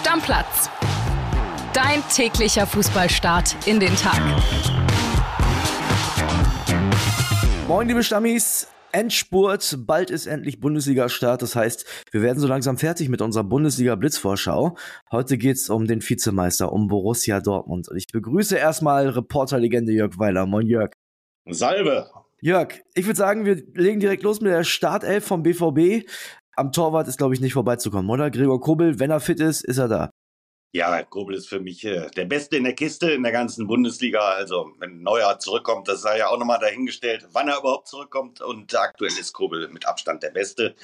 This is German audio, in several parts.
Stammplatz. Dein täglicher Fußballstart in den Tag. Moin, liebe Stammis. Endspurt, bald ist endlich Bundesliga-Start. Das heißt, wir werden so langsam fertig mit unserer Bundesliga-Blitzvorschau. Heute geht's um den Vizemeister, um Borussia Dortmund. Und ich begrüße erstmal Reporterlegende Jörg Weiler. Moin, Jörg. Salve. Jörg, ich würde sagen, wir legen direkt los mit der Startelf vom BVB. Am Torwart ist, glaube ich, nicht vorbeizukommen, oder? Gregor Kobel, wenn er fit ist, ist er da. Ja, Kobel ist für mich äh, der Beste in der Kiste in der ganzen Bundesliga. Also, wenn Neuer zurückkommt, das sei ja auch nochmal dahingestellt, wann er überhaupt zurückkommt. Und aktuell ist Kobel mit Abstand der Beste.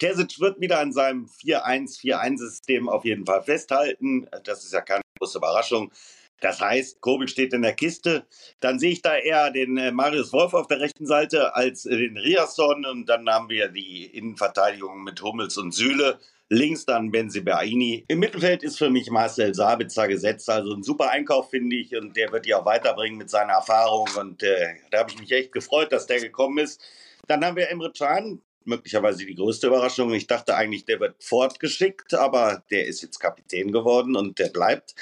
Terzic wird wieder an seinem 4-1-4-1-System auf jeden Fall festhalten. Das ist ja keine große Überraschung. Das heißt, Kobel steht in der Kiste. Dann sehe ich da eher den äh, Marius Wolf auf der rechten Seite als äh, den Riasson. Und dann haben wir die Innenverteidigung mit Hummels und Süle. Links dann Benzibaini. Im Mittelfeld ist für mich Marcel Sabitzer gesetzt. Also ein super Einkauf, finde ich. Und der wird die auch weiterbringen mit seiner Erfahrung. Und äh, da habe ich mich echt gefreut, dass der gekommen ist. Dann haben wir Emre Can, möglicherweise die größte Überraschung. Ich dachte eigentlich, der wird fortgeschickt, aber der ist jetzt Kapitän geworden und der bleibt.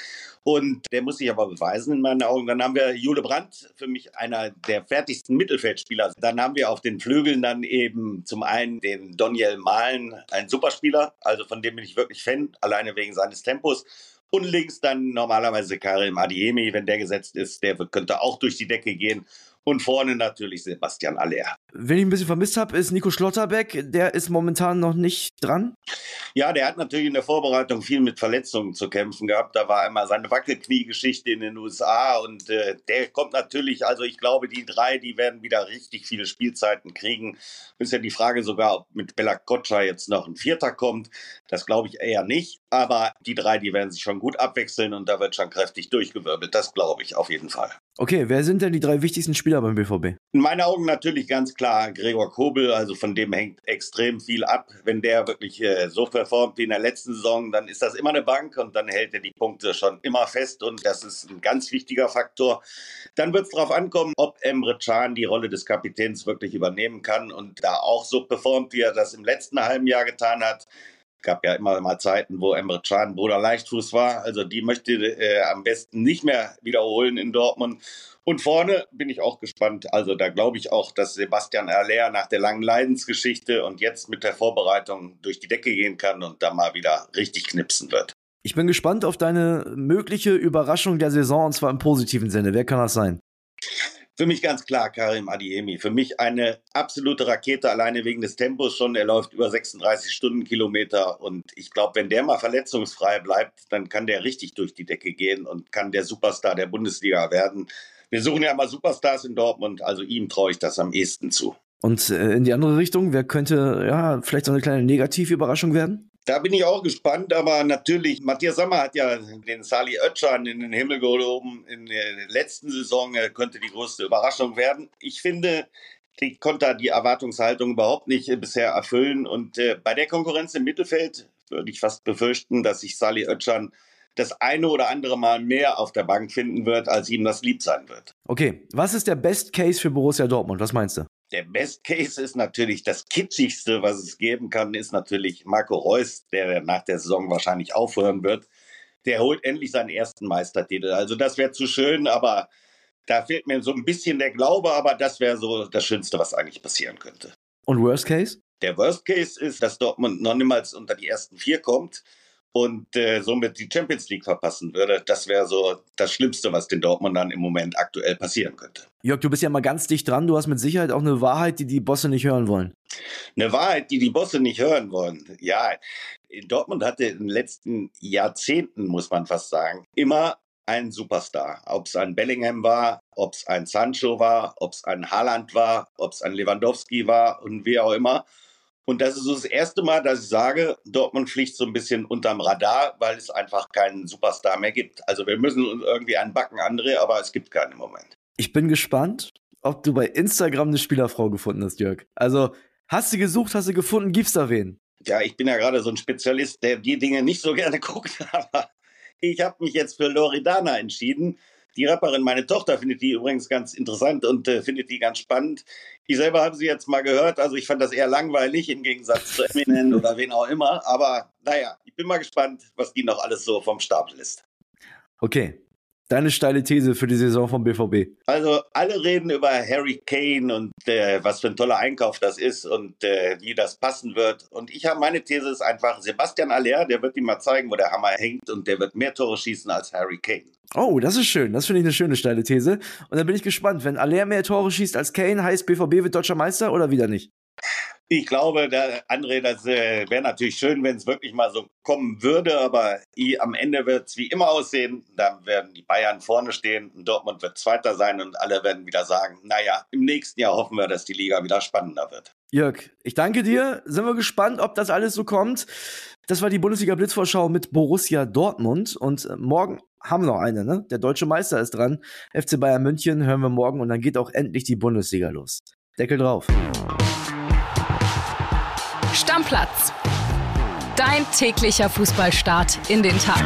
Und der muss sich aber beweisen in meinen Augen. Dann haben wir Jule Brandt, für mich einer der fertigsten Mittelfeldspieler. Dann haben wir auf den Flügeln dann eben zum einen den Daniel Mahlen, ein Superspieler, also von dem bin ich wirklich Fan, alleine wegen seines Tempos. Und links dann normalerweise Karim Adiemi, wenn der gesetzt ist, der könnte auch durch die Decke gehen. Und vorne natürlich Sebastian Aller. Wen ich ein bisschen vermisst habe, ist Nico Schlotterbeck. Der ist momentan noch nicht dran. Ja, der hat natürlich in der Vorbereitung viel mit Verletzungen zu kämpfen gehabt. Da war einmal seine Wackelknie-Geschichte in den USA und äh, der kommt natürlich, also ich glaube, die drei, die werden wieder richtig viele Spielzeiten kriegen. Ist ja die Frage sogar, ob mit Bella Kocca jetzt noch ein Vierter kommt. Das glaube ich eher nicht. Aber die drei, die werden sich schon gut abwechseln und da wird schon kräftig durchgewirbelt. Das glaube ich auf jeden Fall. Okay, wer sind denn die drei wichtigsten Spieler beim BVB? In meinen Augen natürlich ganz klar Gregor Kobel, also von dem hängt extrem viel ab. Wenn der wirklich äh, so performt wie in der letzten Saison, dann ist das immer eine Bank und dann hält er die Punkte schon immer fest und das ist ein ganz wichtiger Faktor. Dann wird es darauf ankommen, ob Emre Can die Rolle des Kapitäns wirklich übernehmen kann und da auch so performt, wie er das im letzten halben Jahr getan hat gab ja immer mal Zeiten, wo Emre Can Bruder Leichtfuß war. Also die möchte äh, am besten nicht mehr wiederholen in Dortmund. Und vorne bin ich auch gespannt. Also da glaube ich auch, dass Sebastian Aller nach der langen Leidensgeschichte und jetzt mit der Vorbereitung durch die Decke gehen kann und da mal wieder richtig knipsen wird. Ich bin gespannt auf deine mögliche Überraschung der Saison und zwar im positiven Sinne. Wer kann das sein? Für mich ganz klar Karim Adiemi. Für mich eine absolute Rakete, alleine wegen des Tempos schon. Er läuft über 36 Stundenkilometer und ich glaube, wenn der mal verletzungsfrei bleibt, dann kann der richtig durch die Decke gehen und kann der Superstar der Bundesliga werden. Wir suchen ja mal Superstars in Dortmund, also ihm traue ich das am ehesten zu. Und äh, in die andere Richtung, wer könnte ja vielleicht so eine kleine Negativüberraschung werden? Da bin ich auch gespannt, aber natürlich, Matthias Sammer hat ja den Sali Oetschan in den Himmel gehoben in der letzten Saison, könnte die größte Überraschung werden. Ich finde, die konnte die Erwartungshaltung überhaupt nicht bisher erfüllen und äh, bei der Konkurrenz im Mittelfeld würde ich fast befürchten, dass sich Sali Oetschan das eine oder andere Mal mehr auf der Bank finden wird, als ihm das lieb sein wird. Okay, was ist der Best Case für Borussia Dortmund? Was meinst du? Der Best Case ist natürlich das kitschigste, was es geben kann, ist natürlich Marco Reus, der nach der Saison wahrscheinlich aufhören wird. Der holt endlich seinen ersten Meistertitel. Also das wäre zu schön, aber da fehlt mir so ein bisschen der Glaube, aber das wäre so das Schönste, was eigentlich passieren könnte. Und Worst Case? Der Worst Case ist, dass Dortmund noch niemals unter die ersten vier kommt und äh, somit die Champions League verpassen würde. Das wäre so das Schlimmste, was den Dortmundern im Moment aktuell passieren könnte. Jörg, du bist ja mal ganz dicht dran. Du hast mit Sicherheit auch eine Wahrheit, die die Bosse nicht hören wollen. Eine Wahrheit, die die Bosse nicht hören wollen. Ja, Dortmund hatte in den letzten Jahrzehnten, muss man fast sagen, immer einen Superstar. Ob es ein Bellingham war, ob es ein Sancho war, ob es ein Haaland war, ob es ein Lewandowski war und wie auch immer. Und das ist so das erste Mal, dass ich sage, Dortmund fliegt so ein bisschen unterm Radar, weil es einfach keinen Superstar mehr gibt. Also wir müssen uns irgendwie einen backen, André, aber es gibt keinen im Moment. Ich bin gespannt, ob du bei Instagram eine Spielerfrau gefunden hast, Jörg. Also hast du gesucht, hast du gefunden, gibt's da wen? Ja, ich bin ja gerade so ein Spezialist, der die Dinge nicht so gerne guckt, aber ich habe mich jetzt für Loredana entschieden. Die Rapperin, meine Tochter, findet die übrigens ganz interessant und äh, findet die ganz spannend. Ich selber habe sie jetzt mal gehört, also ich fand das eher langweilig im Gegensatz zu Eminem oder wen auch immer. Aber naja, ich bin mal gespannt, was die noch alles so vom Stapel ist. Okay, Deine steile These für die Saison vom BVB. Also alle reden über Harry Kane und äh, was für ein toller Einkauf das ist und äh, wie das passen wird. Und ich habe meine These ist einfach, Sebastian Aller, der wird ihm mal zeigen, wo der Hammer hängt und der wird mehr Tore schießen als Harry Kane. Oh, das ist schön. Das finde ich eine schöne steile These. Und dann bin ich gespannt, wenn Aller mehr Tore schießt als Kane, heißt BVB wird deutscher Meister oder wieder nicht? Ich glaube, der André, das äh, wäre natürlich schön, wenn es wirklich mal so kommen würde, aber i, am Ende wird es wie immer aussehen. Da werden die Bayern vorne stehen und Dortmund wird Zweiter sein und alle werden wieder sagen, naja, im nächsten Jahr hoffen wir, dass die Liga wieder spannender wird. Jörg, ich danke dir. Sind wir gespannt, ob das alles so kommt. Das war die Bundesliga Blitzvorschau mit Borussia Dortmund und äh, morgen haben noch eine, ne? Der deutsche Meister ist dran. FC Bayern München hören wir morgen und dann geht auch endlich die Bundesliga los. Deckel drauf. Stammplatz. Dein täglicher Fußballstart in den Tag.